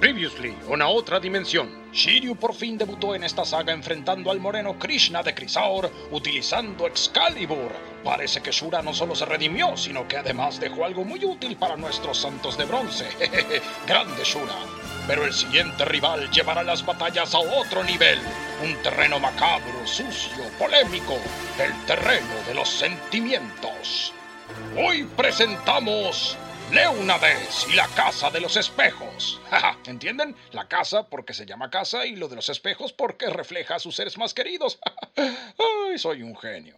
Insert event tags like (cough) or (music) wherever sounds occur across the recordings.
Previously, una otra dimensión. Shiryu por fin debutó en esta saga enfrentando al moreno Krishna de Crisaur utilizando Excalibur. Parece que Shura no solo se redimió, sino que además dejó algo muy útil para nuestros santos de bronce. (laughs) Grande Shura. Pero el siguiente rival llevará las batallas a otro nivel. Un terreno macabro, sucio, polémico. El terreno de los sentimientos. Hoy presentamos Leonades y la casa de los espejos. (laughs) ¿Entienden? La casa porque se llama casa y lo de los espejos porque refleja a sus seres más queridos. (laughs) Ay, soy un genio.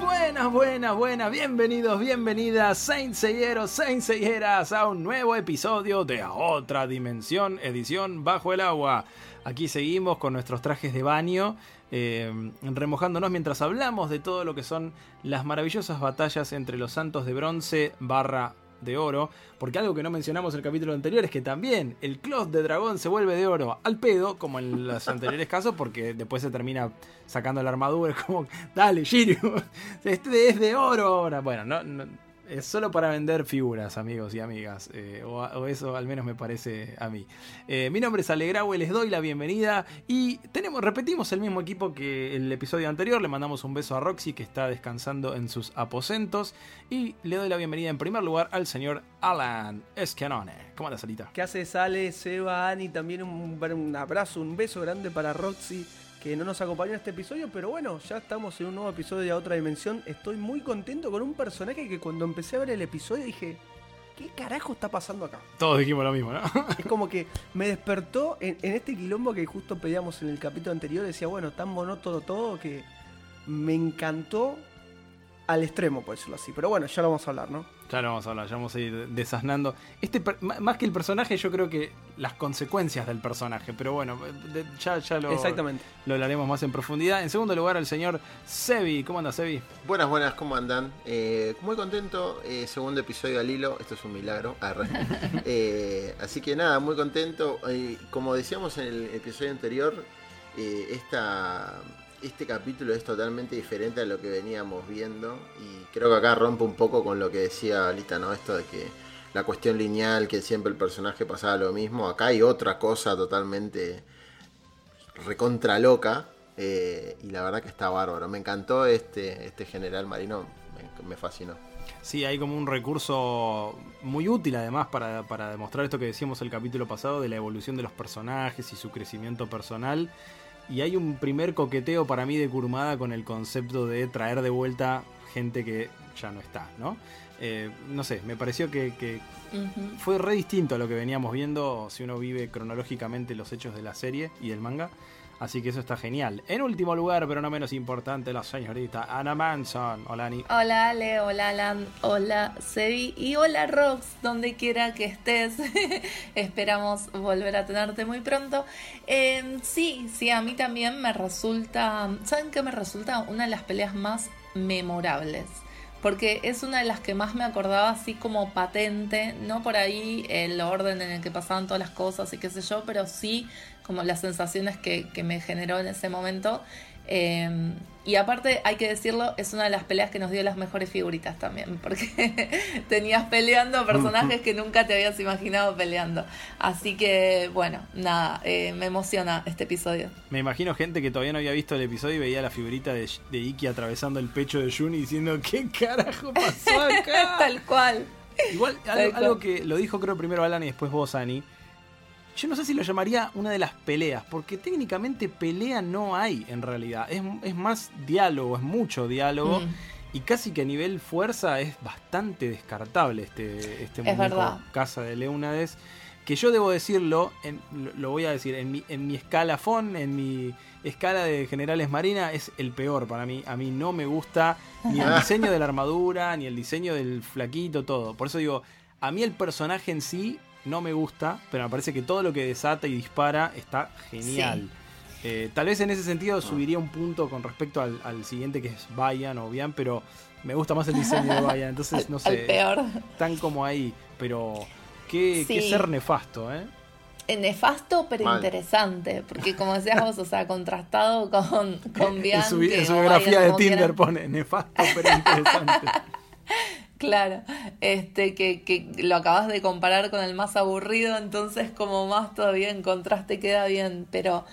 Buenas, buenas, buenas, bienvenidos, bienvenidas, Saint Seyeros, Saint Seyeras, a un nuevo episodio de Otra Dimensión, edición Bajo el Agua. Aquí seguimos con nuestros trajes de baño, eh, remojándonos mientras hablamos de todo lo que son las maravillosas batallas entre los santos de bronce barra de oro, porque algo que no mencionamos en el capítulo anterior es que también el cloth de dragón se vuelve de oro al pedo, como en los anteriores (laughs) casos, porque después se termina sacando la armadura, (laughs) como, dale, Shiryu, (laughs) este es de oro ahora. Bueno, no es solo para vender figuras, amigos y amigas. Eh, o, eso al menos me parece a mí. Eh, mi nombre es Alegraue, les doy la bienvenida. Y tenemos, repetimos el mismo equipo que el episodio anterior. Le mandamos un beso a Roxy, que está descansando en sus aposentos. Y le doy la bienvenida en primer lugar al señor Alan Escanone. ¿Cómo andas, Salita? ¿Qué hace Sale, Seba, Ani? También un abrazo, un beso grande para Roxy que no nos acompañó en este episodio, pero bueno, ya estamos en un nuevo episodio de Otra Dimensión. Estoy muy contento con un personaje que cuando empecé a ver el episodio dije, ¿qué carajo está pasando acá? Todos dijimos lo mismo, ¿no? (laughs) es como que me despertó en, este quilombo que justo pedíamos en el capítulo anterior, decía, bueno, tan monótono todo que me encantó al extremo, por decirlo así. Pero bueno, ya lo vamos a hablar, ¿no? Ya lo vamos a hablar, ya vamos a ir desasnando. Este, más que el personaje, yo creo que las consecuencias del personaje. Pero bueno, ya, ya lo, Exactamente. lo hablaremos más en profundidad. En segundo lugar, el señor Sebi. ¿Cómo anda, Sebi? Buenas, buenas, ¿cómo andan? Eh, muy contento. Eh, segundo episodio al hilo. Esto es un milagro. (laughs) eh, así que nada, muy contento. Eh, como decíamos en el episodio anterior, esta este capítulo es totalmente diferente a lo que veníamos viendo y creo que acá rompe un poco con lo que decía Alita, ¿no? Esto de que la cuestión lineal, que siempre el personaje pasaba lo mismo, acá hay otra cosa totalmente recontra loca eh, y la verdad que está bárbaro. Me encantó este, este general marino, me, fascinó. Sí, hay como un recurso muy útil además para, para demostrar esto que decíamos el capítulo pasado de la evolución de los personajes y su crecimiento personal y hay un primer coqueteo para mí de Kurumada con el concepto de traer de vuelta gente que ya no está, ¿no? Eh, no sé, me pareció que, fue re distinto a lo que veníamos viendo si uno vive cronológicamente los hechos de la serie y del manga. Así que eso está genial. En último lugar, pero no menos importante, la señorita Anna Manson. Hola, Ani. Hola, Ale. Hola, Alan. Hola, Sebi. Y hola, Rox, donde quiera que estés. (laughs) Esperamos volver a tenerte muy pronto. Em, sí, sí, a mí también me resulta. ¿Saben qué me resulta? Una de las peleas más memorables porque es una de las que más me acordaba así como patente, no por ahí el orden en el que pasaban todas las cosas y qué sé yo, pero sí como las sensaciones que, que me generó en ese momento. Em, y aparte, hay que decirlo, es una de las peleas que nos dio las mejores figuritas también, porque (laughs) tenías peleando personajes que nunca te habías imaginado peleando. Así que, bueno, nada, eh, me emociona este episodio. Me imagino gente que todavía no había visto el episodio y veía la figurita de, de Iki atravesando el pecho de Juni diciendo, ¿qué carajo pasó acá? (laughs) Tal cual. Igual, algo, que lo dijo creo primero Alan y después vos, Ani yo no sé si lo llamaría una de las peleas, porque técnicamente pelea no hay en realidad. Es, más diálogo, es mucho diálogo. Mm. Y casi que a nivel fuerza es bastante descartable este, este Casa de Leunades. Que yo debo decirlo, lo voy a decir, en mi, en mi escalafón, en mi escala de generales marina, es el peor para mí. A mí no me gusta ni el (laughs) diseño de la armadura, ni el diseño del flaquito, todo. Por eso digo, a mí el personaje en sí no me gusta, pero me parece que todo lo que desata y dispara está genial. Eh, tal vez en ese sentido subiría un punto con respecto al, siguiente que es Bayan o Bian, pero me gusta más el diseño de Bayan, entonces no sé. peor. Tan como ahí, pero qué, ser nefasto, ¿eh? ¿eh? Nefasto pero interesante, porque como decías vos, o sea, contrastado con, con Bian. (laughs) En su, biografía de Tinder pone nefasto pero interesante. (laughs) Claro, este que, que lo acabas de comparar con el más aburrido, entonces como más todavía en contraste queda bien, pero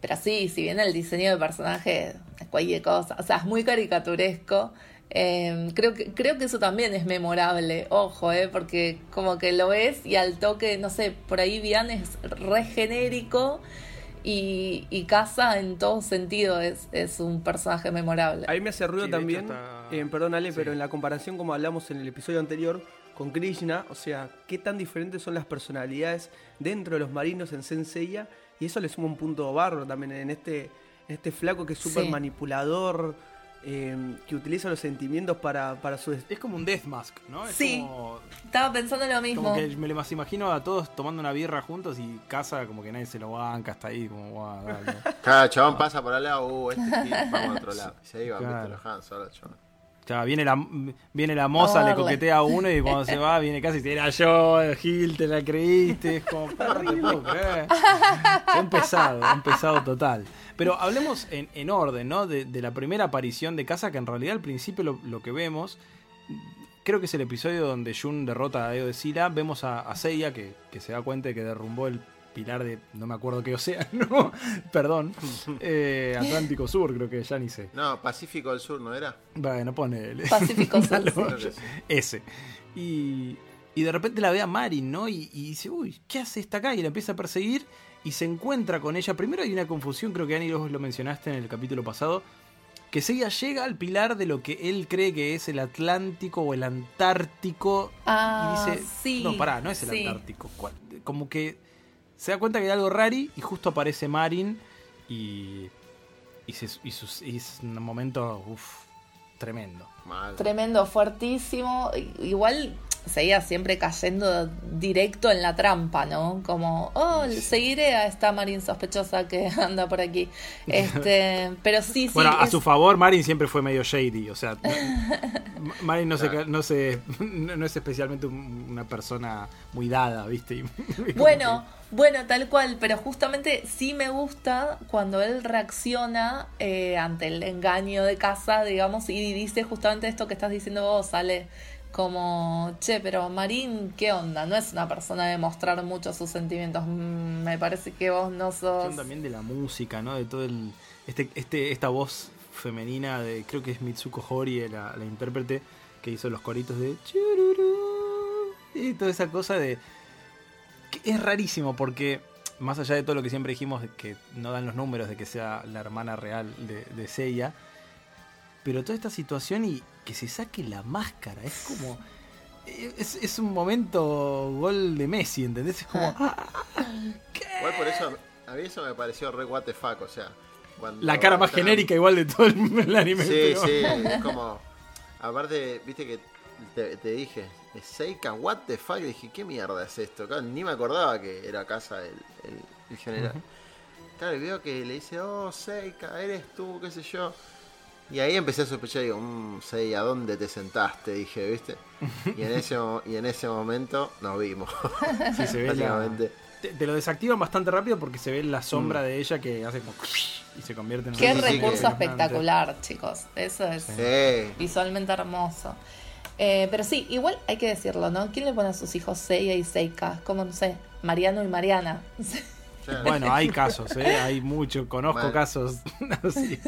pero sí, si bien el diseño de personaje cualquier cosa, o sea, es muy caricaturesco, eh, creo, que, creo que eso también es memorable, ojo, eh, porque como que lo ves y al toque, no sé, por ahí Vian es re genérico y, y Casa en todo sentido es, es un personaje memorable. A mí me hace ruido Sí, también, está- eh, perdón Ale, Sí. pero en la comparación como hablamos en el episodio anterior con Krishna, o sea, qué tan diferentes son las personalidades dentro de los marinos en Senseiya, y eso le suma un punto barro también en este, en este flaco que es súper Sí. manipulador, eh, que utiliza los sentimientos para, para su... Es como un Death Mask, ¿no? Es Sí. como, Estaba pensando lo mismo. como que me lo más imagino a todos tomando una birra juntos y casa como que nadie se lo banca hasta ahí, como, dale. Cada chabón pasa por al lado, uh, este gil, vamos a otro lado. Y se iban, Claro. viste, los Han solo, chabón. Viene la, viene la moza, le coquetea a uno y cuando se va (laughs) viene casi y dice, era yo, Gil, te la creíste. Es como. Ha empezado, ha empezado total. Pero hablemos en, en orden, ¿no? De, de la primera aparición de Casa, que en realidad al principio lo, lo que vemos, creo que es el episodio donde Jun derrota a Eo de Sila. Vemos a, a Seiya que, que se da cuenta de que derrumbó el pilar de, no me acuerdo qué océano, (laughs) perdón, eh, Atlántico Sur, creo que ya ni sé. No, Pacífico del Sur, ¿no era? Bueno, pone Pacífico (laughs) Sur, Dale, sí. Ese. Y, y de repente la ve a Marin, ¿no? Y, y dice, uy, ¿qué hace esta acá? Y la empieza a perseguir y se encuentra con ella. Primero hay una confusión, creo que Ani vos lo mencionaste en el capítulo pasado, que Seiya llega al pilar de lo que él cree que es el Atlántico o el Antártico. Ah, y dice, sí. no, pará, no es el sí. Antártico. ¿Cuál? Como que se da cuenta que hay algo rari y justo aparece Marin y, y, se- y sus- y es un momento uf, tremendo. Mal. Tremendo, fuertísimo. Igual seguía siempre cayendo directo en la trampa, ¿no? Como, oh, seguiré a esta Marín sospechosa que (laughs) anda por aquí. Este, (laughs) pero sí, sí. Bueno, a es- su favor, Marin siempre fue medio shady. O sea, (laughs) Marin no, se, no, se, no, es especialmente un- una persona muy dada, ¿viste? Bueno, bueno, tal cual, pero justamente sí me gusta cuando él reacciona eh, ante el engaño de casa, digamos, y dice justamente esto que estás diciendo vos, sale como, che, pero Marín, ¿qué onda? No es una persona de mostrar mucho sus sentimientos. Mm, me parece que vos no sos... son también de la música, ¿no? De todo el. Este, este, esta voz femenina de. Creo que es Mitsuko Hori, la, la intérprete, que hizo los coritos de. Y toda esa cosa de. que es rarísimo porque. Más allá de todo lo que siempre dijimos, que no dan los números de que sea la hermana real de, de Seiya. Pero toda esta situación y que se saque la máscara, es como. Es, es un momento gol de Messi, ¿entendés? Es como. ¿qué? Igual por eso, a mí eso me pareció re what the fuck, o sea. cuando La cara más genérica igual de todo el, el anime. Sí, pero- sí, es como. Aparte, viste que te, te dije, Seika, what the fuck, y dije, ¿qué mierda es esto? Claro, ni me acordaba que era casa el, el, el general. Claro, y veo que le dice, oh, Seika, eres tú, qué sé yo. Y ahí empecé a sospechar, digo, mmm, Sei, ¿a dónde te sentaste? Dije, ¿viste? Y en ese, y en ese momento nos vimos. (laughs) Sí, se ve la- te, te lo desactivan bastante rápido porque se ve la sombra de ella que hace como y se convierte en Qué recurso que- espectacular, chicos. Eso es Sí. visualmente hermoso. Eh, pero sí, igual hay que decirlo, ¿no? ¿Quién le pone a sus hijos Seiya y Seika? Como, no sé, Mariano y Mariana. (laughs) claro. Bueno, hay casos, ¿eh? (laughs) hay muchos, conozco Mal. casos (laughs) (laughs) así,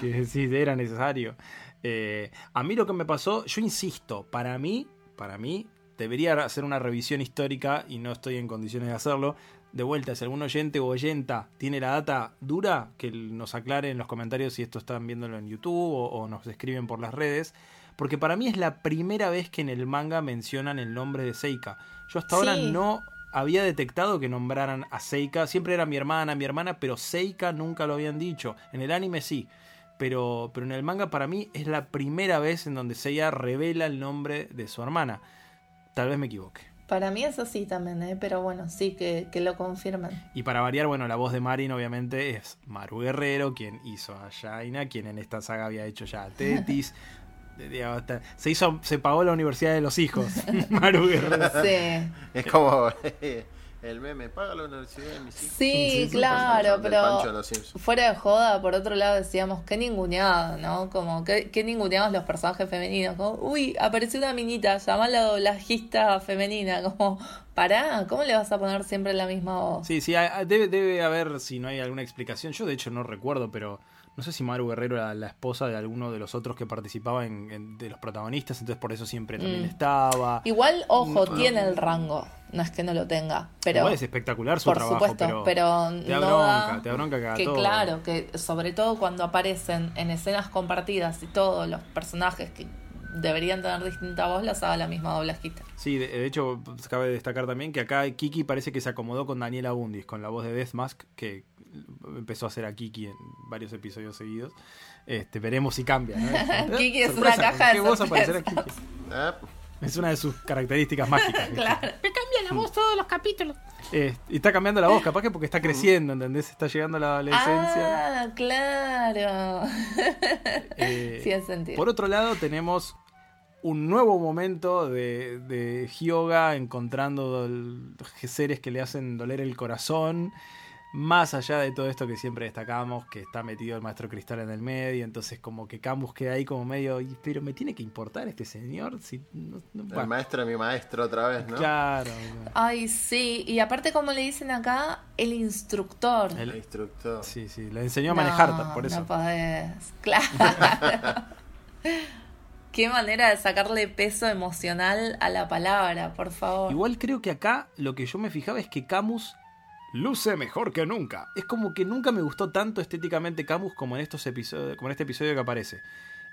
que sí era necesario. Eh, a mí lo que me pasó, yo insisto, para mí, para mí, debería hacer una revisión histórica y no estoy en condiciones de hacerlo. De vuelta, si algún oyente o oyenta tiene la data dura, que nos aclare en los comentarios si esto están viéndolo en YouTube o, o nos escriben por las redes. Porque para mí es la primera vez que en el manga mencionan el nombre de Seika. Yo hasta ahora no había detectado que nombraran a Seika. Siempre era mi hermana, mi hermana, pero Seika nunca lo habían dicho. En el anime sí. Pero, pero en el manga para mí es la primera vez en donde Seiya revela el nombre de su hermana. Tal vez me equivoque. Para mí es así también, ¿eh? Pero bueno, sí, que, que lo confirmen. Y para variar, bueno, la voz de Marin obviamente es Maru Guerrero, quien hizo a Jaina, quien en esta saga había hecho ya a Tetis. (laughs) Digamos, Se hizo, se pagó la universidad de los hijos, (laughs) Maru Guerrero. Sí. Es como. (laughs) El meme, paga la universidad de mis hijos. Sí, claro, pero fuera de joda, por otro lado decíamos, qué ninguneado, ¿no? Como, qué, qué ninguneados los personajes femeninos. Como, uy, apareció una minita, llama a la doblajista femenina. Como, pará, ¿cómo le vas a poner siempre la misma voz? Sí, sí, debe haber, si no hay alguna explicación. Yo de hecho no recuerdo, pero no sé si Maru Guerrero era la esposa de alguno de los otros que participaba en, en- de los protagonistas, entonces por eso siempre también Mm. estaba. Igual, ojo, No. tiene el rango, no es que no lo tenga, pero... Igual es espectacular su por trabajo, supuesto, pero, pero, te da no bronca, da- te da bronca que haga que todo. claro, que sobre todo cuando aparecen en escenas compartidas y todos los personajes que deberían tener distinta voz las haga la misma doblajista. Sí, de, de hecho, cabe destacar también que acá Kiki parece que se acomodó con Daniela Bundis, con la voz de Death Mask, que empezó a hacer a Kiki en varios episodios seguidos. Este, veremos si cambia. ¿no? (laughs) Kiki es Sorpresa, una ¿con caja de qué voz aparecerá sorpresas. Kiki? Ah, Es una de sus características mágicas. (laughs) ¿viste? Claro. Me cambia la voz todos los capítulos. Eh, y está cambiando la voz, capaz que porque está creciendo, ¿entendés? Está llegando a la adolescencia. Ah, claro. (laughs) Eh, sí, hace sentido. Por otro lado, tenemos un nuevo momento de, de Hyoga encontrando seres que le hacen doler el corazón. Más allá de todo esto que siempre destacamos, que está metido el maestro cristal en el medio, entonces como que Camus queda ahí como medio, "Y, pero me tiene que importar este señor, si no, no- el bueno, maestro de mi maestro otra vez, ¿no? claro, (laughs) Ay, sí. Y aparte, como le dicen acá, el instructor. El- El instructor. sí, sí, le enseñó a manejar, No, por eso. No podés. (laughs) Claro. Qué manera de sacarle peso emocional a la palabra, por favor. Igual creo que acá lo que yo me fijaba es que Camus luce mejor que nunca. Es como que nunca me gustó tanto estéticamente Camus como en estos episodios, como en este episodio que aparece.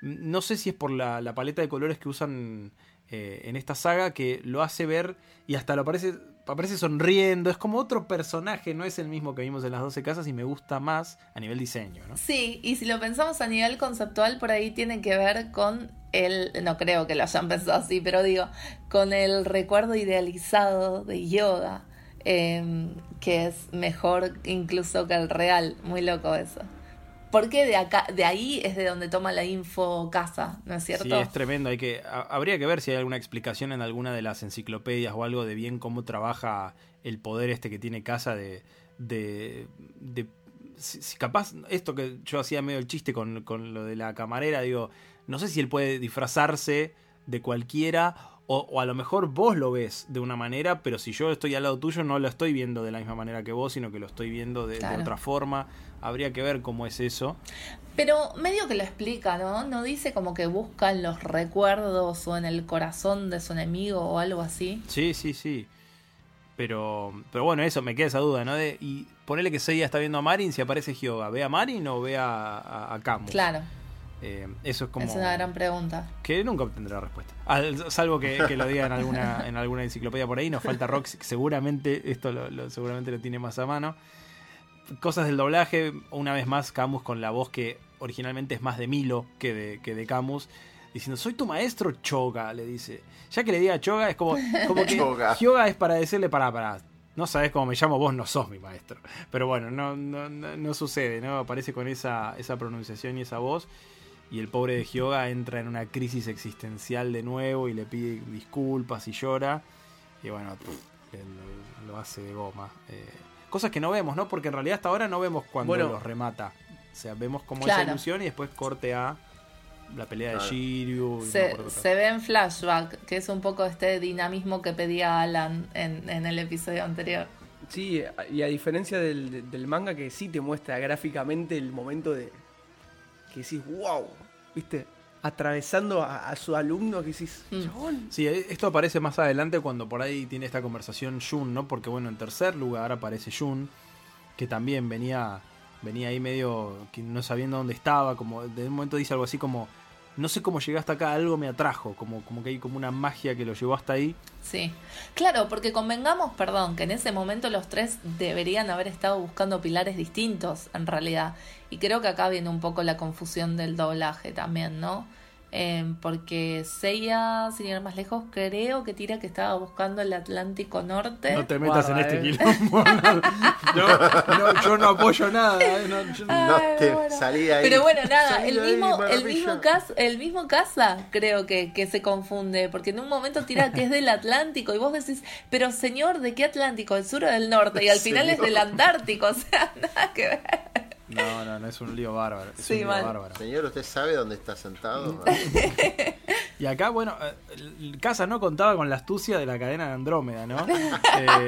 No sé si es por la, la paleta de colores que usan eh, en esta saga que lo hace ver y hasta lo aparece, aparece sonriendo. Es como otro personaje, no es el mismo que vimos en las 12 casas y me gusta más a nivel diseño, ¿no? Sí, y si lo pensamos a nivel conceptual, por ahí tiene que ver con el, no creo que lo hayan pensado así, pero digo, con el recuerdo idealizado de Yoda, em, que es mejor incluso que el real. Muy loco eso. Porque de acá, de ahí es de donde toma la info casa, ¿no es cierto? Sí, es tremendo. Hay que, ha- habría que ver si hay alguna explicación en alguna de las enciclopedias o algo de bien cómo trabaja el poder este que tiene Casa de. de, de- si, si capaz, esto que yo hacía medio el chiste con, con lo de la camarera, digo, no sé si él puede disfrazarse de cualquiera o, o a lo mejor vos lo ves de una manera, pero si yo estoy al lado tuyo no lo estoy viendo de la misma manera que vos, sino que lo estoy viendo de, otra forma. Habría que ver cómo es eso. Pero medio que lo explica, ¿no? No dice como que busca en los recuerdos o en el corazón de su enemigo o algo así. Sí, sí, sí. Pero, pero bueno, eso, me queda esa duda, ¿no? De, y ponele que Seiya está viendo a Marin, si aparece Hyoga, ¿ve a Marin o ve a, a, a Camus? Claro, Eh, eso es como... es una gran pregunta. Que nunca obtendrá respuesta. Al- salvo que, que lo diga en alguna, (laughs) en alguna enciclopedia por ahí. Nos falta Rox, que seguramente esto lo, lo- seguramente lo tiene más a mano. Cosas del doblaje, una vez más, Camus con la voz que originalmente es más de Milo que de, que de Camus. Diciendo, soy tu maestro Choga, le dice. Ya que le diga Choga, es como, como que Choga. Es para decirle, para, para, no sabes cómo me llamo, vos no sos mi maestro. Pero bueno, no, no, no, no sucede, ¿no? Aparece con esa, esa pronunciación y esa voz. Y el pobre de Hyoga entra en una crisis existencial de nuevo y le pide disculpas y llora. Y bueno, pff, él lo, hace de goma. Eh, cosas que no vemos, ¿no? Porque en realidad hasta ahora no vemos cuando Bueno. los remata. O sea, vemos como Claro. esa ilusión y después corte a la pelea de. Shiryu. no Se, se ve en flashback, que es un poco este dinamismo que pedía Alan en, en el episodio anterior. Sí, y a diferencia del, del manga que sí te muestra gráficamente el momento de que decís, wow, ¿viste? Atravesando a, a su alumno que decís, Mm. chabón. Sí, eh, esto aparece más adelante cuando por ahí tiene esta conversación Jun, ¿no? Porque bueno, en tercer lugar aparece Jun, que también venía venía ahí medio que no sabiendo dónde estaba, como de un momento dice algo así como no sé cómo llegaste acá, algo me atrajo, como como que hay como una magia que lo llevó hasta ahí. Sí, claro, porque convengamos, perdón, que en ese momento los tres deberían haber estado buscando pilares distintos, en realidad. Y creo que acá viene un poco la confusión del doblaje también, ¿no? Eh, porque Seiya, sin ir más lejos, creo que tira que estaba buscando el Atlántico Norte. No te metas Guarda, en este eh. quilombo. No, (laughs) no, yo no apoyo nada. eh, no, yo no- No Ay, te bueno. salí ahí. Pero bueno, nada, Salí el ahí, mismo, el mismo casa, el mismo casa creo que, que se confunde, porque en un momento tira que es del Atlántico y vos decís, pero señor, ¿de qué Atlántico? ¿Del sur o del norte? Y al final es del Antártico, (laughs) o sea, nada que ver. No, no, no, es un lío bárbaro. Es Sí, un lío mal. bárbaro. Señor, ¿usted sabe dónde está sentado? (laughs) Y acá, bueno, eh, Casa no contaba con la astucia de la cadena de Andrómeda, ¿no? (laughs) Eh,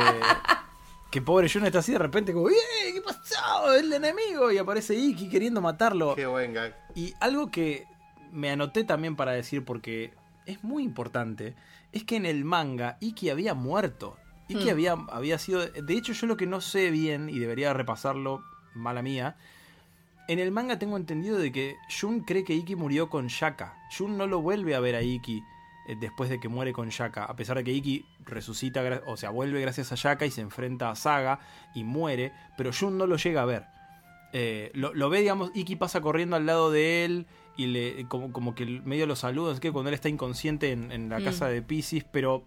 que pobre Jun está así de repente como, ¡eh! ¿Qué pasó? El enemigo. Y aparece Iki queriendo matarlo. Qué buen gag. Y algo que me anoté también para decir porque es muy importante, es que en el manga Iki había muerto. Iki Hmm. había, había sido... De hecho, yo lo que no sé bien, y debería repasarlo, mala mía, en el manga tengo entendido de que Jun cree que Iki murió con Shaka. Jun no lo vuelve a ver a Iki eh, después de que muere con Shaka, a pesar de que Iki resucita, o sea, vuelve gracias a Shaka y se enfrenta a Saga y muere, pero Jun no lo llega a ver. Eh, lo, lo ve, digamos, Iki pasa corriendo al lado de él y le como, como que medio lo saluda, es que cuando él está inconsciente en, en la Mm. casa de Pisces, pero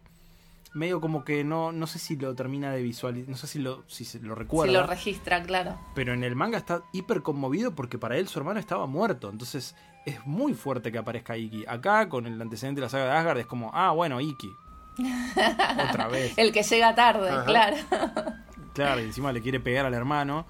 medio como que no, no sé si lo termina de visualizar, no sé si lo, si se lo recuerda. Si lo registra, claro. Pero en el manga está hiper conmovido porque para él su hermano estaba muerto. Entonces es muy fuerte que aparezca Iki. Acá, con el antecedente de la saga de Asgard, es como, ah, bueno, Iki. (laughs) Otra vez. El que llega tarde, Ajá. claro. Claro, y encima le quiere pegar al hermano.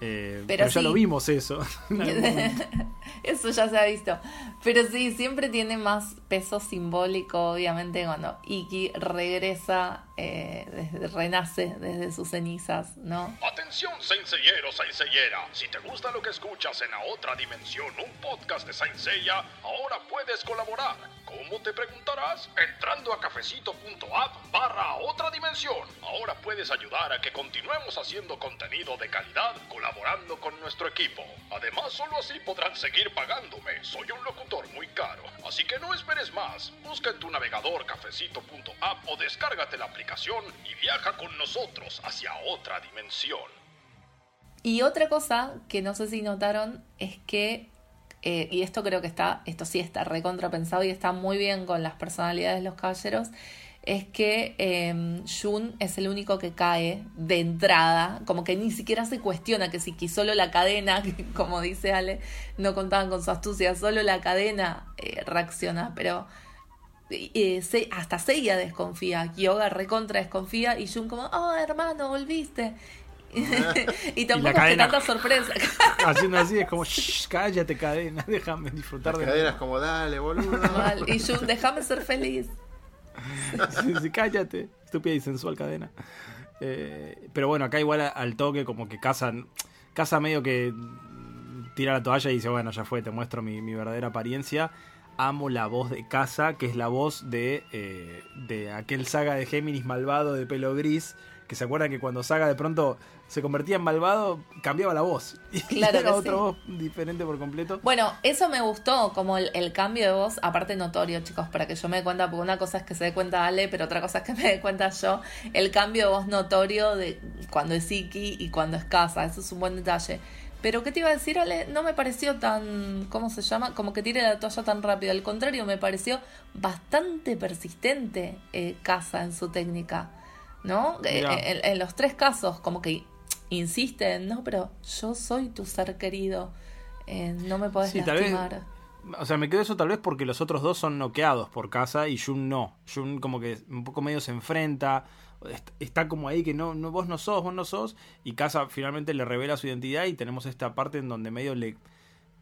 Eh, Pero pero ya lo vimos eso. (laughs) (laughs) Eso ya se ha visto. Pero sí, siempre tiene más peso simbólico, obviamente, cuando Iki regresa, eh, desde- renace desde sus cenizas, ¿no? Atención, Senseiero, Senseiera. Si te gusta lo que escuchas en la otra dimensión, un podcast de Saint Seiya, ahora puedes colaborar. ¿Cómo te preguntarás? Entrando a cafecito.app barra otra dimensión. Ahora puedes ayudar a que continuemos haciendo contenido de calidad colaborando con nuestro equipo. Además, solo así podrán seguir pagándome. Soy un locutor muy caro. Así que no esperes más. Busca en tu navegador cafecito.app o descárgate la aplicación y viaja con nosotros hacia otra dimensión. Y otra cosa que no sé si notaron es que, eh, y esto creo que está, esto sí está recontrapensado y está muy bien con las personalidades de los caballeros, es que eh, Jun es el único que cae de entrada, como que ni siquiera se cuestiona que si solo la cadena, (laughs) como dice Ale, no contaban con su astucia, solo la cadena eh, reacciona, pero eh, se- hasta Seiya desconfía, Kyoga recontra desconfía y Jun como, oh hermano, volviste. (laughs) y tampoco es que cadena. tanta sorpresa. (laughs) Haciendo así es como, "Shh, cállate cadena, déjame disfrutar Las de cadenas como, dale, boludo. (laughs) Mal. y Jun, déjame ser feliz. Sí, sí, cállate, estúpida y sensual cadena. Eh, pero bueno, acá igual al toque como que casa, casa medio que tira la toalla y dice, bueno, ya fue, te muestro mi, mi verdadera apariencia. Amo la voz de Casa, que es la voz de, eh, de aquel saga de Géminis malvado de pelo gris, que se acuerdan que cuando Saga de pronto se convertía en malvado, cambiaba la voz. (laughs) Y Claro era que otra sí. voz diferente por completo. Bueno, eso me gustó, como el, el cambio de voz, aparte notorio, chicos, para que yo me dé cuenta, porque una cosa es que se dé cuenta Ale, pero otra cosa es que me dé cuenta yo, el cambio de voz notorio de cuando es Iki y cuando es Casa, eso es un buen detalle. Pero, ¿qué te iba a decir, Ale? No me pareció tan, ¿cómo se llama? Como que tire la toalla tan rápido, al contrario, me pareció bastante persistente eh, Casa en su técnica, ¿no? Eh, Mirá. en, en los tres casos, como que insisten, no, pero yo soy tu ser querido. Eh, no me podés Sí, tal vez- lastimar. O sea, me quedo eso tal vez porque los otros dos son noqueados por casa y Jun no. Jun como que un poco medio se enfrenta, está como ahí que no, no vos no sos, vos no sos, y casa finalmente le revela su identidad y tenemos esta parte en donde medio le...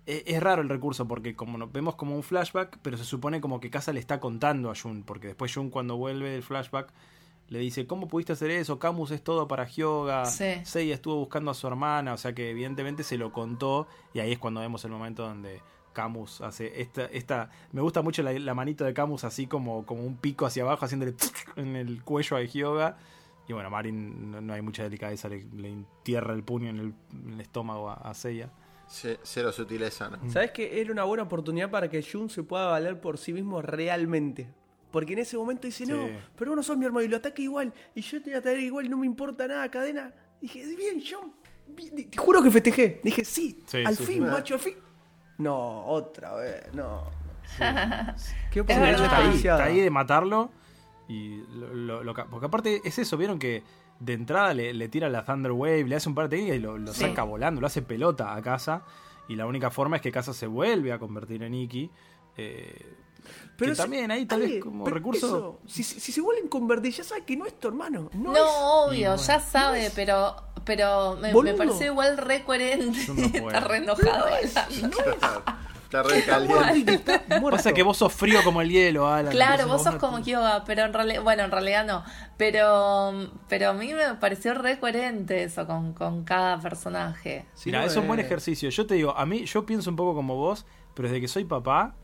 e- Es raro el recurso porque como nos vemos como un flashback, pero se supone como que Casa le está contando a Jun, porque después Jun cuando vuelve del flashback le dice, ¿cómo pudiste hacer eso? Camus es todo para Hyoga, Sí. Seiya estuvo buscando a su hermana, o sea que evidentemente se lo contó y ahí es cuando vemos el momento donde Camus hace esta, esta me gusta mucho la, la manito de Camus así como, como un pico hacia abajo haciéndole (laughs) en el cuello a Hyoga y bueno, Marin no, no hay mucha delicadeza, le, le entierra el puño en el, en el estómago a, a Seiya. Ce- Cero sutileza, ¿no? ¿Sabes que era una buena oportunidad para que Jun se pueda valer por sí mismo realmente? Porque en ese momento dice, no, Sí. pero vos no sos mi hermano y lo ataque igual. Y yo te voy a atacar igual y no me importa nada, cadena. Dije, bien, Jun. bien". Te juro que festejé. Dije, sí, Sí, al sí, fin, sí. macho, al fin. No, otra vez, no. (laughs) Qué Sí, verdad. hecho, está ahí, desperdiciada. está ahí de matarlo. Y lo- lo- porque aparte es eso, vieron que de entrada le, le tira la Thunder Wave, le hace un par de técnicas y lo, lo Sí. saca volando, lo hace pelota a casa. Y la única forma es que casa se vuelve a convertir en Iki. Eh, que si- también ahí tal vez como pero recurso. eso, si, si- se vuelven a convertir, ya sabes que no es tu hermano. No, No, es. obvio, ya sabe, pero pero me, me pareció igual re coherente. (laughs) Está re enojado. Está re caliente. (laughs) Pasa que vos sos frío como el hielo, Alan. Claro, vos sos no como Kyoga, pero en realidad, bueno, en realidad no. Pero, pero a mí me pareció re coherente eso con, con cada personaje. Sí, Mira, no, es un buen ejercicio. Yo te digo, a mí, yo pienso un poco como vos, pero desde que soy papá,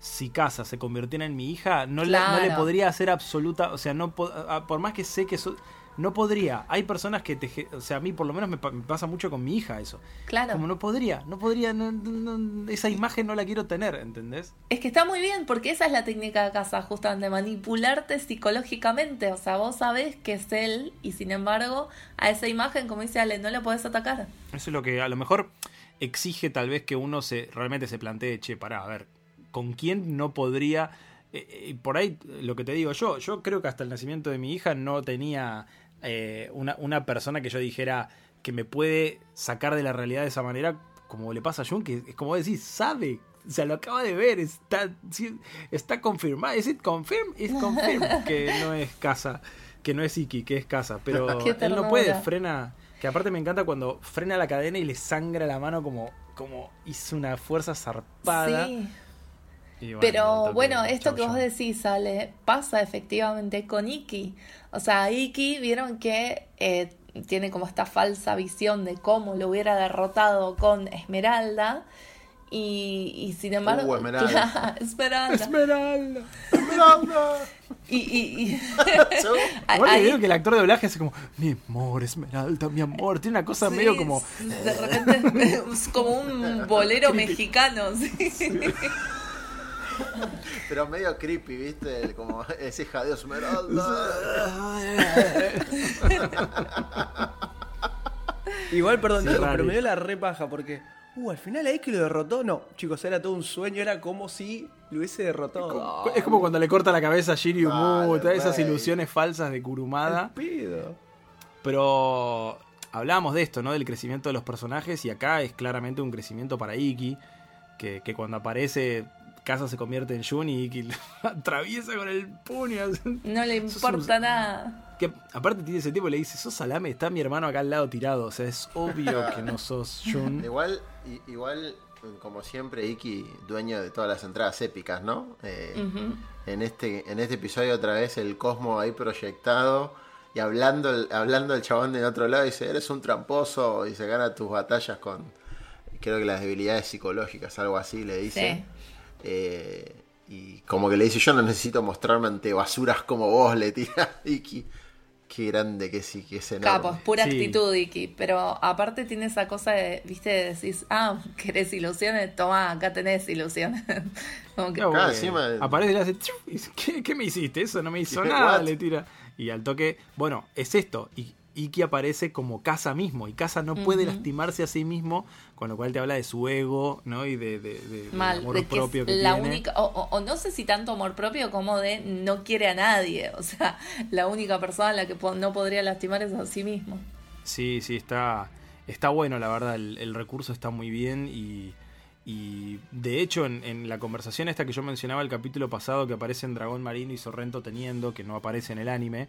si Casa se convirtiera en mi hija, no, la- no le podría hacer absoluta. O sea, no por más que sé que so- no podría. Hay personas que te. O sea, a mí por lo menos me, pa- me pasa mucho con mi hija eso. Claro. Como no podría, no podría, no- no- no- esa imagen no la quiero tener, ¿entendés? Es que está muy bien, porque esa es la técnica de casa, justamente, manipularte psicológicamente. O sea, vos sabés que es él, y sin embargo, a esa imagen, como dice Ale, no le podés atacar. Eso es lo que a lo mejor exige tal vez que uno se realmente se plantee, che, pará, a ver, ¿con quién no podría? eh, eh, por ahí lo que te digo yo, yo creo que hasta el nacimiento de mi hija no tenía eh, una, una persona que yo dijera que me puede sacar de la realidad de esa manera, como le pasa a Jun, que es como decís, sabe. O sea, lo acaba de ver, está, está confirmado. ¿Es it confirm? Es (laughs) confirm que no es casa, que no es Iki, que es casa. Pero (laughs) él no puede, frena. Que aparte me encanta cuando frena la cadena y le sangra la mano como, como hizo una fuerza zarpada. Sí. Bueno, Pero entonces, bueno, esto chau, que vos decís, Ale, pasa efectivamente con Iki. O sea, Iki vieron que eh, tiene como esta falsa visión de cómo lo hubiera derrotado con Esmeralda. Y, y sin embargo. Uh, Esmeralda. (laughs) Esmeralda. Esmeralda. ¡Esmeralda! Y, y, y- (laughs) ahí- que vieron que el actor de doblaje hace como, mi amor, Esmeralda, mi amor. Tiene una cosa Sí, medio como. De repente (laughs) es como un bolero mexicano. sí. (laughs) Pero medio creepy, ¿viste? El- Como ese jadeo Esmeralda. (laughs) Igual, perdón, Sí, pero me dio la repaja porque. Uh, al final ahí que lo derrotó. No, chicos, era todo un sueño. Era como si lo hubiese derrotado. Es como cuando le corta la cabeza a Shiryu Mu, todas esas rey. ilusiones falsas de Kurumada. Pero hablábamos de esto, ¿no? Del crecimiento de los personajes y acá es claramente un crecimiento para Iki, que, que cuando aparece Casa se convierte en Jun y Iki lo (laughs) atraviesa con el puño. No le importa un- nada. Que aparte tiene ese tipo y le dice, sos salame, está mi hermano acá al lado tirado. O sea, es obvio que no sos (laughs) Jun. Igual, igual, como siempre, Iki, dueño de todas las entradas épicas, ¿no? Eh, en, este, en este episodio otra vez el Cosmo ahí proyectado y hablando, hablando el chabón del otro lado dice, eres un tramposo y se gana tus batallas con, creo que las debilidades psicológicas, algo así le dice. Sí. Eh, y como que le dice, yo no necesito mostrarme ante basuras como vos, le tira Iki. Qué grande que sí, que es enorme. Capo, es pura Sí. actitud, Iki. Pero aparte tiene esa cosa de, viste, de decís, ah, (laughs) ¿querés ilusiones? Toma, acá tenés ilusiones. (laughs) Como que, Acá porque encima- Aparece y le hace, ¿Qué, qué me hiciste? Eso no me hizo (laughs) nada, What? le tira. Y al toque, bueno, es esto. Y Iki aparece como Casa mismo. Y Casa no puede lastimarse a sí mismo, con lo cual te habla de su ego, ¿no? Y de, de- de- del mal, amor de que propio que la tiene. única, o, o- o no sé si tanto amor propio como de no quiere a nadie. (laughs) O sea, la única persona a la que po- no podría lastimar es a sí mismo. Sí, sí, está, está bueno, la verdad. El, el recurso está muy bien y, y de hecho en, en la conversación esta que yo mencionaba el capítulo pasado que aparecen Dragón Marino y Sorrento teniendo, que no aparece en el anime.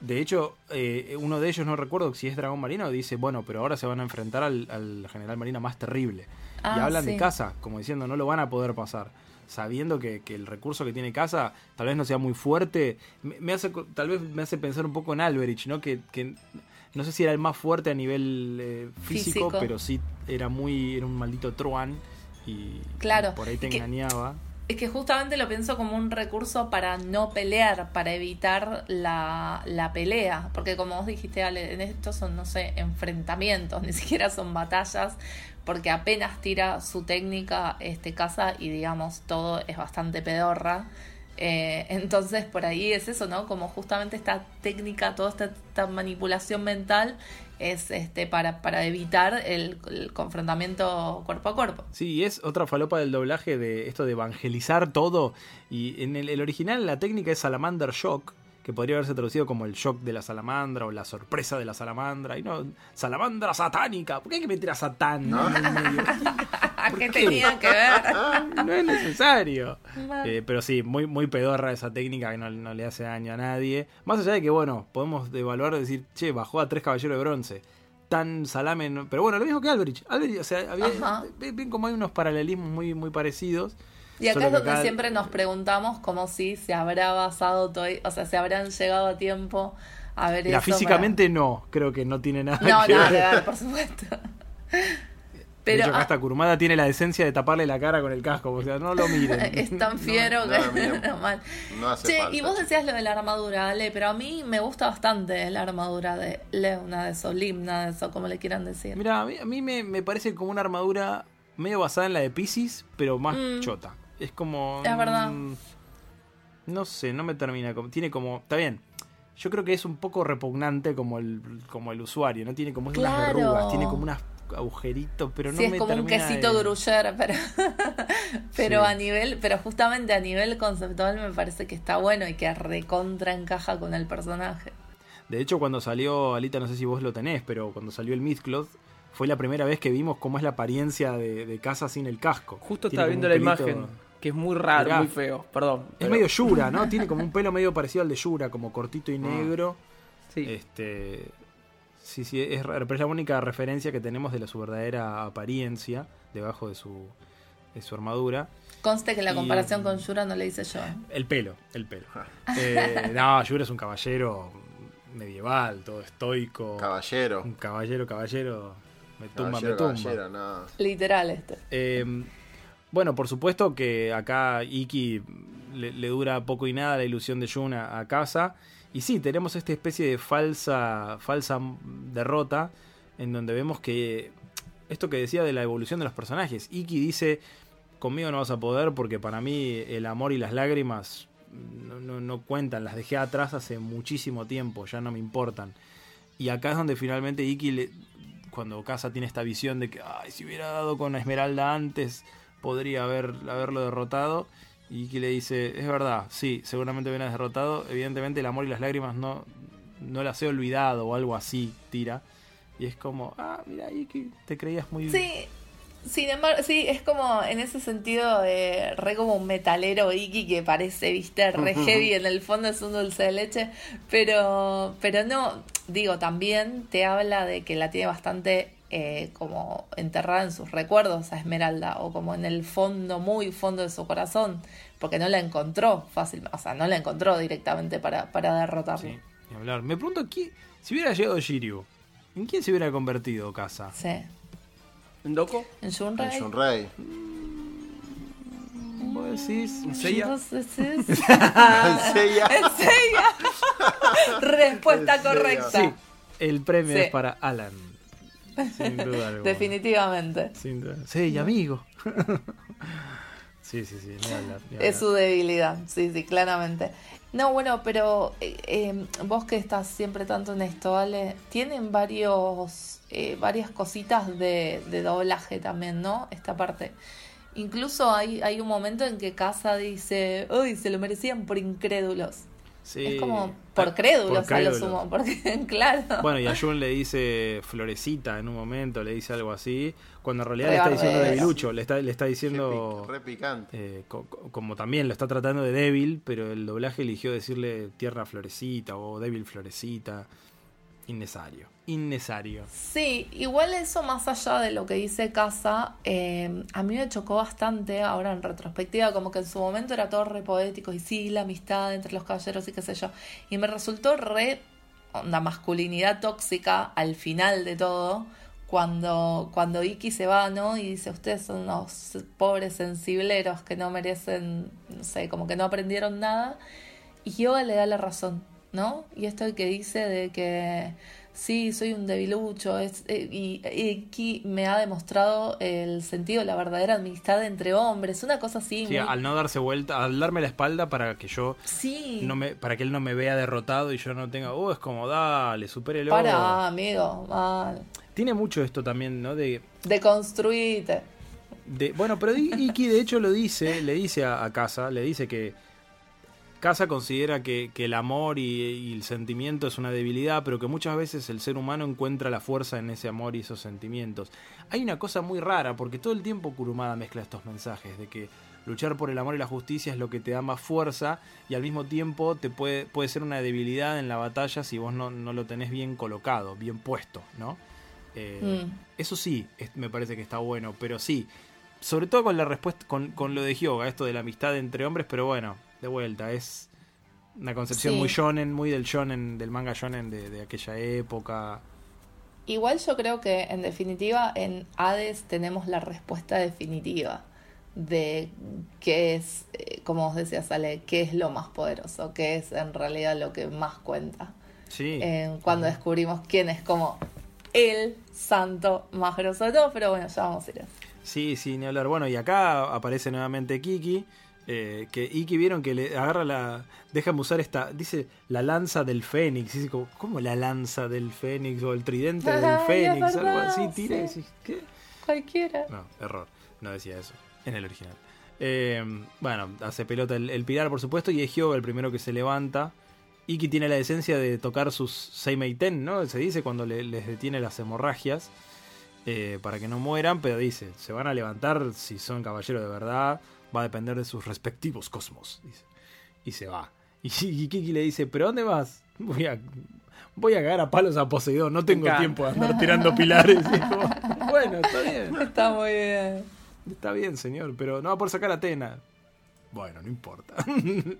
De hecho, eh, uno de ellos, no recuerdo si es Dragón Marino, dice, bueno, pero ahora se van a enfrentar al, al general marino más terrible. y Ah, hablan sí. de casa, como diciendo, no lo van a poder pasar. Sabiendo que, que el recurso que tiene casa tal vez no sea muy fuerte. Me, me hace, tal vez me hace pensar un poco en Alberich, ¿no? Que, que no sé si era el más fuerte a nivel eh, físico, Físico. pero sí era muy, era un maldito truan. Y Claro, y por ahí te que- engañaba. Es que justamente lo pienso como un recurso para no pelear, para evitar la, la pelea. Porque como vos dijiste, Ale, en estos son, no sé, enfrentamientos, (laughs) ni siquiera son batallas, porque apenas tira su técnica este casa y digamos todo es bastante pedorra. Eh, entonces, por ahí es eso, ¿no? Como justamente esta técnica, toda esta, esta manipulación mental es este para, para evitar el, confrontamiento cuerpo a cuerpo. Sí, es otra falopa del doblaje de esto de evangelizar todo. Y en el original la técnica es Salamander Shock, que podría haberse traducido como el shock de la salamandra o la sorpresa de la salamandra. Y no, salamandra satánica. ¿Por qué hay que meter a Satán en el medio? (laughs) ¿Qué tenía que ver? (laughs) no es necesario. Eh, pero sí, muy, muy pedorra esa técnica que no, no le hace daño a nadie. Más allá de que, bueno, podemos evaluar y decir, che, bajó a tres caballeros de bronce. Tan salame. no- Pero bueno, lo mismo que Alberich. Alberich, o sea, había, ven como hay unos paralelismos muy, muy parecidos. Y acá Solo es que donde acá- siempre nos preguntamos como si se habrá basado todo, o sea, se habrán llegado a tiempo a ver Mira, eso. para- físicamente no, creo que no tiene nada No, que nada ver. ver, por supuesto. (laughs) de Pero hecho, acá ah, esta Kurumada tiene la decencia de taparle la cara con el casco, o sea, no lo miren. (laughs) es tan fiero no, que no, mira, no, mal. No hace Che, falta. y vos decías lo de la armadura, Ale, pero a mí me gusta bastante la armadura de Leuna, de Solimna, de eso, como le quieran decir. Mira, a mí, a mí me, me parece como una armadura medio basada en la de Pisces, pero más Mm. chota. Es como. Es verdad. mm, No sé, no me termina. como- Tiene como. Está bien. Yo creo que es un poco repugnante como el, como el usuario, ¿no? Tiene como unas verrugas, tiene como unos agujeritos, pero no sí, es me como un quesito de- gruyere, pero, (laughs) pero Sí. a nivel, pero justamente a nivel conceptual me parece que está bueno y que recontra encaja con el personaje. De hecho, cuando salió, Alita, no sé si vos lo tenés, pero cuando salió el Mythcloth, fue la primera vez que vimos cómo es la apariencia de, de casa sin el casco. Justo Tiene estaba viendo la pelito- imagen, que es muy raro, Mirá. muy feo, perdón. Es pero- medio Yura, ¿no? Tiene como un pelo medio parecido al de Yura, como cortito Ah. y negro. Sí. Este. Sí, sí, es, raro, pero es la única referencia que tenemos de la, su verdadera apariencia debajo de su, de su armadura. Conste que la Y- comparación con Yura no le hice yo. ¿eh? El pelo, el pelo. Eh, (laughs) no, Yura es un caballero medieval, todo estoico. Caballero. Un caballero, caballero. Me tumba, Caballero, me tumba. caballero, no. Literal este. Eh, bueno, por supuesto que acá Iki le, dura poco y nada la ilusión de Jun a, a casa. Y sí, tenemos esta especie de falsa, falsa derrota en donde vemos que esto que decía de la evolución de los personajes. Iki dice, conmigo no vas a poder porque para mí el amor y las lágrimas no, no- no cuentan, las dejé atrás hace muchísimo tiempo, ya no me importan. Y acá es donde finalmente Iki, le- cuando Casa tiene esta visión de que, ay, si hubiera dado con Esmeralda antes, podría haber, haberlo derrotado. Y Iki le dice, es verdad, sí, seguramente hubieras derrotado. Evidentemente el amor y las lágrimas no, no las he olvidado o algo así, tira. Y es como, ah, mira, Iki, te creías muy... Sí, sin embargo, sí, es como en ese sentido de re como un metalero Iki que parece, viste, re heavy, en el fondo es un dulce de leche, pero, pero no, digo, también te habla de que la tiene bastante eh, como enterrada en sus recuerdos a Esmeralda, o como en el fondo, muy fondo de su corazón, porque no la encontró fácil, o sea, no la encontró directamente para, para derrotarlo. Sí, hablar. Me pregunto, ¿quién, si hubiera llegado Shiryu, ¿en quién se hubiera convertido Casa? Sí. ¿En Doco? En Shunrei. En Shunrei. ¿Vos decís? ¿En Seiya? (laughs) (laughs) En Seiya. (laughs) Respuesta correcta. Sí, el premio Sí. es para Alan. Sin duda (laughs) alguna. Definitivamente. Sin duda. Sí, y amigo. (laughs) sí, sí, sí, ni hablar, ni Es su debilidad, sí, sí, claramente. No, bueno, pero eh, eh, vos que estás siempre tanto en esto, Ale, tienen varios, eh, varias cositas de, de doblaje también, ¿no? Esta parte. Incluso hay, hay un momento en que Casa dice, uy, se lo merecían por incrédulos. Sí. Es como por Ah, crédulos por a lo sumo, porque (laughs) claro. Bueno, y a Jun le dice Florecita en un momento, le dice algo así, cuando en realidad Re le está diciendo debilucho, le está, le está diciendo... Re picante. eh, co- co- como también lo está tratando de débil, pero el doblaje eligió decirle tierra florecita o débil florecita. Innecesario. Innecesario. Sí, igual eso más allá de lo que dice Casa, eh, a mí me chocó bastante ahora en retrospectiva, como que en su momento era todo re poético y sí, la amistad entre los caballeros y qué sé yo, y me resultó re onda masculinidad tóxica al final de todo, cuando, cuando Iki se va, ¿no? Y dice, ustedes son unos pobres sensibleros que no merecen, no sé, como que no aprendieron nada, y Yoga le da la razón, ¿no? Y esto que dice de que sí, soy un debilucho. Es, eh, y Iki me ha demostrado el sentido de la verdadera amistad entre hombres. Una cosa así. Sí, muy- al no darse vuelta, al darme la espalda para que yo Sí. no me, para que él no me vea derrotado y yo no tenga, oh, es como, dale, supérelo. Para, amigo. mal. Tiene mucho esto también, ¿no? De, Deconstruite. de bueno, pero Iki de hecho lo dice, le dice a, a Casa, le dice que Casa considera que, que el amor y, y el sentimiento es una debilidad, pero que muchas veces el ser humano encuentra la fuerza en ese amor y esos sentimientos. Hay una cosa muy rara, porque todo el tiempo Kurumada mezcla estos mensajes de que luchar por el amor y la justicia es lo que te da más fuerza y al mismo tiempo te puede, puede ser una debilidad en la batalla si vos no, no lo tenés bien colocado, bien puesto, ¿no? Eh, Mm. Eso sí, es- me parece que está bueno, pero sí, sobre todo con la respuesta, con, con lo de Hyoga, esto de la amistad entre hombres, pero bueno, de vuelta, es una concepción Sí. muy shonen, muy del shonen, del manga shonen de, de aquella época. Igual yo creo que en definitiva en Hades tenemos la respuesta definitiva de qué es, eh, como vos decías Ale, qué es lo más poderoso, qué es en realidad lo que más cuenta. Sí. Eh, cuando descubrimos quién es como el santo más grosso de todos, pero bueno, ya vamos a ir. Sí, sí, ni hablar. Bueno, y acá aparece nuevamente Kiki. Eh, que Iki vieron que le agarra la. Déjame usar esta. Dice la lanza del Fénix. Y dice como, ¿cómo la lanza del Fénix? O el tridente del Ay, Fénix. Algo así. Tira y ¿qué? Cualquiera. No, error. No decía eso. En el original. Eh, bueno, hace pelota el, el pilar, por supuesto. Y es Hyoga el primero que se levanta. Iki tiene la decencia de tocar sus Seimeiten, ¿no? Se dice cuando le- les detiene las hemorragias. eh, para que no mueran, pero dice, se van a levantar si son caballeros de verdad. Va a depender de sus respectivos cosmos. Dice. Y se va. (laughs) Y, Kiki le dice, ¿pero dónde vas? Voy a, voy a cagar a palos a Poseidón. No tengo tiempo de andar tirando pilares. Y es como, bueno, está bien. Está muy bien. Está bien, señor, pero no va por sacar a Atena. Bueno, no importa. (laughs) él,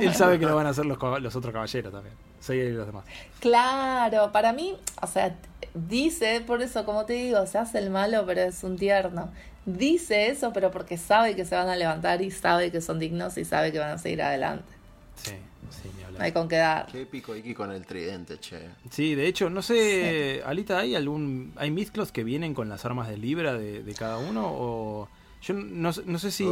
él sabe que lo van a hacer los, cab- los otros caballeros también. Seguir y los demás. Claro, para mí, o sea, dice, por eso, como te digo, se hace el malo, pero es un tierno. Dice eso, pero porque sabe que se van a levantar y sabe que son dignos y sabe que van a seguir adelante. Sí, sí, ni No hablar. hay con qué dar. Qué épico Iki con el tridente, che. Sí, de hecho, no sé, Alita, ¿hay algún. ¿Hay Mizclos que vienen con las armas de Libra de, de cada uno? O. Yo no, sé- no sé si.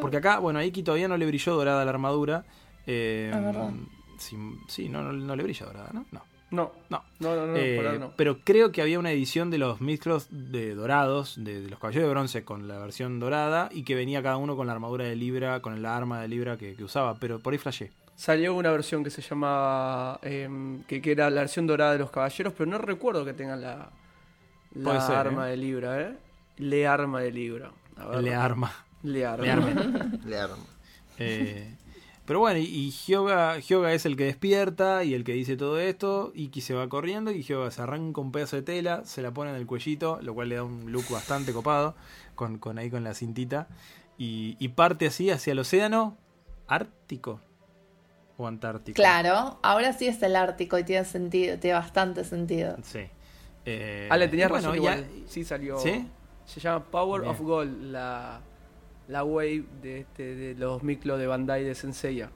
Porque acá, bueno, a Iki todavía no le brilló dorada la armadura. Eh, Es verdad. sí, sí, no, no, no le brilla dorada, ¿no? No. No, No. no, no, no, Eh, por ahora no. Pero creo que había una edición de los Mizclos de dorados, de, de los caballeros de bronce con la versión dorada, y que venía cada uno con la armadura de Libra, con la arma de Libra que, que usaba, pero por ahí flashé. Salió una versión que se llama. em, que, que era la versión dorada de los caballeros, pero no recuerdo que tengan la, la Puede ser, arma ¿eh? de Libra, ¿eh? Le arma de Libra. Le arma. Le arma. Le arma. (laughs) Le arma. Eh, pero bueno, y, Hyoga, Hyoga es el que despierta y el que dice todo esto. Iki se va corriendo y Hyoga se arranca un pedazo de tela, se la pone en el cuellito, lo cual le da un look bastante copado, con, con ahí con la cintita. Y, y parte así hacia el océano Ártico o Antártico. Claro, ahora sí es el Ártico y tiene sentido, tiene bastante sentido. Sí. Eh, Ale, tenías bueno, razón ya- igual. Sí salió. ¿Sí? Se llama Power Bien. of Gold, la, la wave de, este, de los miclos de Bandai de Senseiya.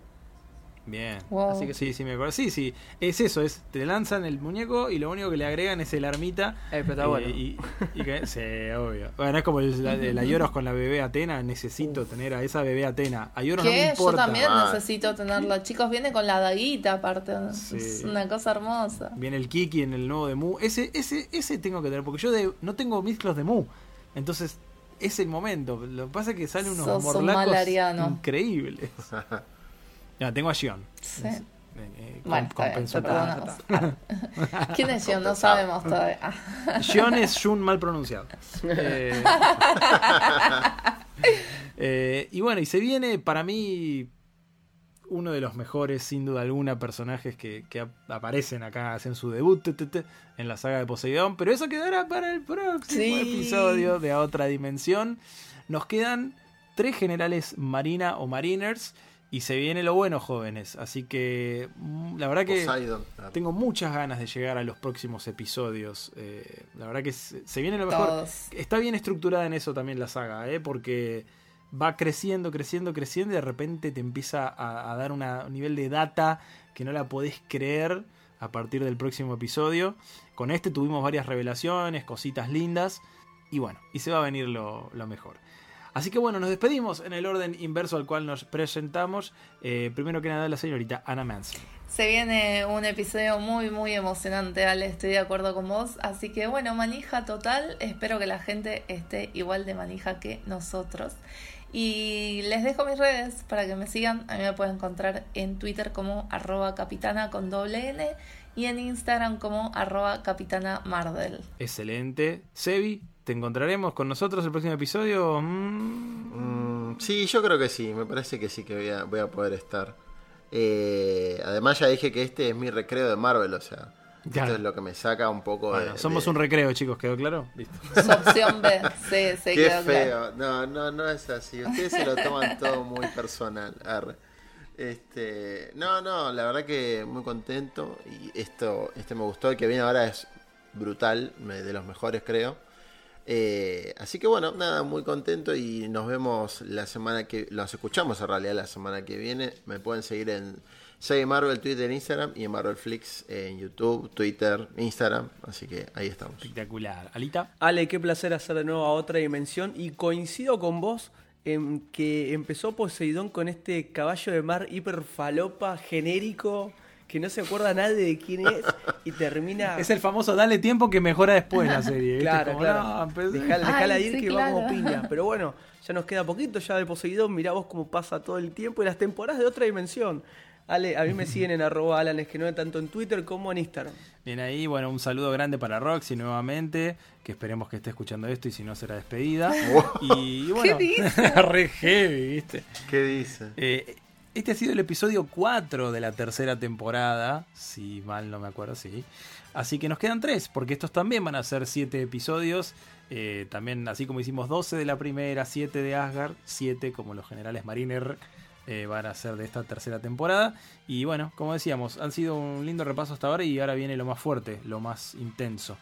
Bien. Wow. Así que Sí, sí, me acuerdo. Sí, sí. Es eso, es te lanzan el muñeco y lo único que le agregan es el armita. Eh, pero está Eh, bueno. y, y que, sí, obvio. Bueno, es como el- la, la (laughs) Lloros con la bebé Atena. Necesito tener a esa bebé Atena. A Lloros no me ¿Qué? Yo importa. también Ah. necesito tenerla. Chicos, viene con la daguita aparte. Sí. Es una cosa hermosa. Viene el Kiki en el nuevo de Mu. Ese, ese, ese tengo que tener, porque yo de- no tengo mezclos de Mu. Entonces, es el momento. Lo que pasa es que salen unos Sos morlacos increíbles. (laughs) Ya, tengo a Gion. Sí. Eh, eh, Bueno, bien. (laughs) ¿Quién es yo? No sabemos todavía. (laughs) Gion es Jun mal pronunciado. Eh, eh, y bueno, y se viene para mí uno de los mejores, sin duda alguna, personajes que, que ap- aparecen acá, hacen su debut en la saga de Poseidón. Pero eso quedará para el próximo Sí. episodio de A Otra Dimensión. Nos quedan tres generales marina o mariners. Y se viene lo bueno, jóvenes. Así que mm, la verdad que... Poseidon. Tengo muchas ganas de llegar a los próximos episodios. Eh, la verdad que se, se viene lo mejor. Todos. Está bien estructurada en eso también la saga, ¿eh? porque va creciendo, creciendo, creciendo y de repente te empieza a, dar un nivel de data que no la podés creer. a partir del próximo episodio. Con este tuvimos varias revelaciones, cositas lindas. Y bueno, y se va a venir lo, mejor. Así que bueno, nos despedimos en el orden inverso al cual nos presentamos. Eh, primero que nada, la señorita Anna Manson. Se viene un episodio muy, muy emocionante, Ale, estoy de acuerdo con vos. Así que bueno, manija total. Espero que la gente esté igual de manija que nosotros. Y les dejo mis redes para que me sigan. A mí me pueden encontrar en Twitter como arroba capitana con doble N y en Instagram como arroba capitana Mardel. Excelente. Sebi, ¿te encontraremos con nosotros el próximo episodio? Mm. Mm, sí, yo creo que sí, me parece que sí que voy a, voy a poder estar. Eh, además ya dije que este es mi recreo de Marvel, o sea, Claro. esto es lo que me saca un poco Bueno, de... somos de- un recreo, chicos, ¿quedó claro? Listo. Opción B, sí, se Qué quedó claro. feo. No, no, no es así. Ustedes se lo toman todo muy personal. Arre. Este, no, no, la verdad que muy contento y esto, este me gustó. El que viene ahora es brutal, de los mejores creo. Eh, así que bueno, nada, muy contento y nos vemos la semana que, los escuchamos en realidad la semana que viene. Me pueden seguir en Soy Marvel, Twitter, Instagram y en Marvel Flix en YouTube, Twitter, Instagram. Así que ahí estamos. Espectacular. Alita. Ale, qué placer hacer de nuevo a otra dimensión y coincido con vos en que empezó Poseidón con este caballo de mar hiperfalopa genérico que no se acuerda nadie de quién es y termina... (laughs) Es el famoso dale tiempo que mejora después la serie. ¿viste? Claro, Como, claro. no, Dejala, dejala Ay, ir sí, que claro. vamos piña. Pero bueno, ya nos queda poquito ya de Poseidón. Mirá vos cómo pasa todo el tiempo y las temporadas de otra dimensión. Ale, a mí me siguen en arroba Alan Esquenoe, tanto en Twitter como en Instagram. Bien ahí, bueno, un saludo grande para Roxy nuevamente, que esperemos que esté escuchando esto y si no será despedida. y bueno, dice? (laughs) re heavy, ¿viste? ¿Qué dice? Eh, este ha sido el episodio 4 de la tercera temporada, si mal no me acuerdo, sí. Así que nos quedan 3, porque estos también van a ser 7 episodios. Eh, también, así como hicimos 12 de la primera, 7 de Asgard, 7 como los generales Mariner eh, van a ser de esta tercera temporada. Y bueno, como decíamos, han sido un lindo repaso hasta ahora y ahora viene lo más fuerte, lo más intenso.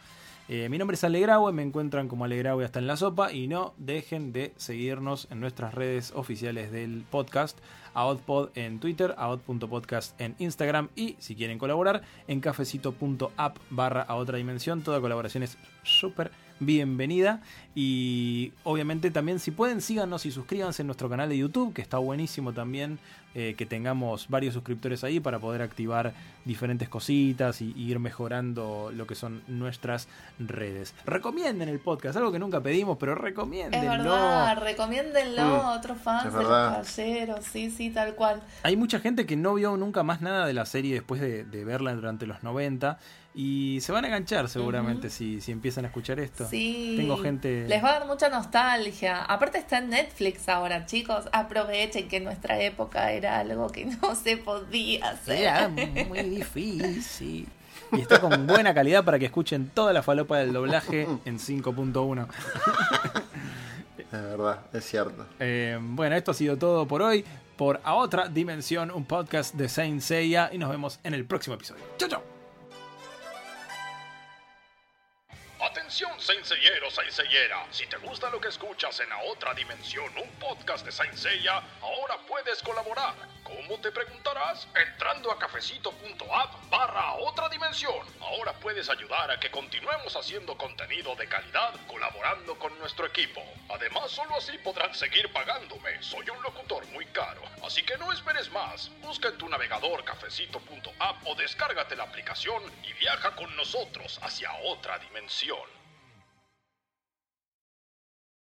Eh, mi nombre es Alegraue, me encuentran como Alegraue hasta en la sopa y no dejen de seguirnos en nuestras redes oficiales del podcast, AODPod en Twitter, AOD.podcast en Instagram y si quieren colaborar en cafecito.app barra a otra dimensión, toda colaboración es súper bienvenida. Y obviamente también si pueden síganos y suscríbanse en nuestro canal de YouTube que está buenísimo también eh, que tengamos varios suscriptores ahí para poder activar diferentes cositas y, y ir mejorando lo que son nuestras redes. Recomienden el podcast, algo que nunca pedimos, pero Es recomiéndenlo. verdad, recomiéndenlo Mm, a otros fans es de los caballeros, sí, sí, tal cual. Hay mucha gente que no vio nunca más nada de la serie después de, de verla durante los 90 y se van a enganchar seguramente si, si empiezan a escuchar esto. Sí. Tengo gente... Les va a dar mucha nostalgia. Aparte está en Netflix ahora, chicos. Aprovechen que en nuestra época era algo que (laughs) no se podía hacer. Era muy difícil. Y está con buena calidad para que escuchen toda la falopa del doblaje en 5.1. (laughs) Es verdad, es cierto. Eh, bueno, esto ha sido todo por hoy. Por A Otra Dimensión, un podcast de Saint Seiya. Y nos vemos en el próximo episodio. ¡Chao, chao! Atención, Senseiero, Senseiera. Si te gusta lo que escuchas en A Otra Dimensión, un podcast de Saint ahora puedes colaborar. ¿Cómo te preguntarás? Entrando a cafecito.app barra Otra Dimensión. Ahora puedes ayudar a que continuemos haciendo contenido de calidad colaborando con nuestro equipo. Además, solo así podrán seguir pagándome. Soy un locutor muy caro. Así que no esperes más. Busca en tu navegador cafecito.app o descárgate la aplicación y viaja con nosotros hacia otra dimensión.